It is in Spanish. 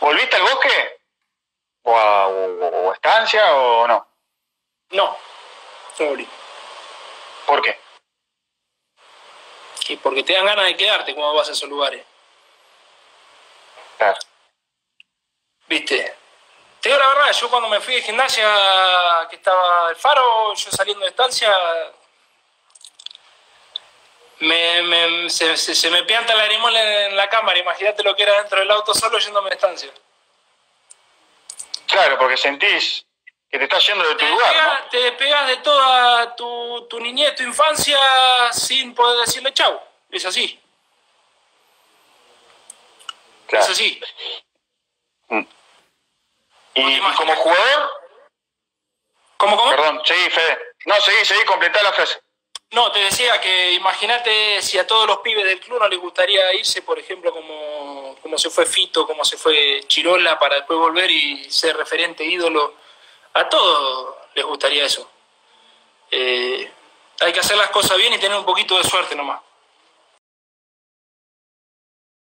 ¿Volviste al bosque? ¿O a o- o estancia o no? No, no volví. ¿Por qué? Y porque te dan ganas de quedarte cuando vas a esos lugares. Claro. ¿Viste? Te digo la verdad, yo cuando me fui de gimnasia, que estaba el faro, yo saliendo de estancia, me, me- se, se- se me pianta la lagrimón en la cámara. Imagínate lo que era dentro del auto solo yéndome de estancia. Claro, porque sentís que te estás yendo de tu Te lugar, ¿no? te despegas de toda tu, tu niñez, tu infancia, sin poder decirle chau. Es así, Claro. es así. Y, y como jugador, ¿Cómo, cómo? perdón, seguí, Fede. No, seguí, seguí, completá la frase. No, te decía que imagínate si a todos los pibes del club no les gustaría irse, por ejemplo, como, como se fue Fito, como se fue Chirola, para después volver y ser referente, ídolo. A todos les gustaría eso. Eh, hay que hacer las cosas bien y tener un poquito de suerte nomás.